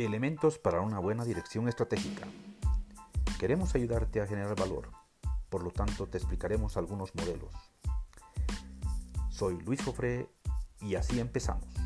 Elementos para una buena dirección estratégica. Queremos ayudarte a generar valor, por lo tanto te explicaremos algunos modelos. Soy Luis Jofré y así empezamos.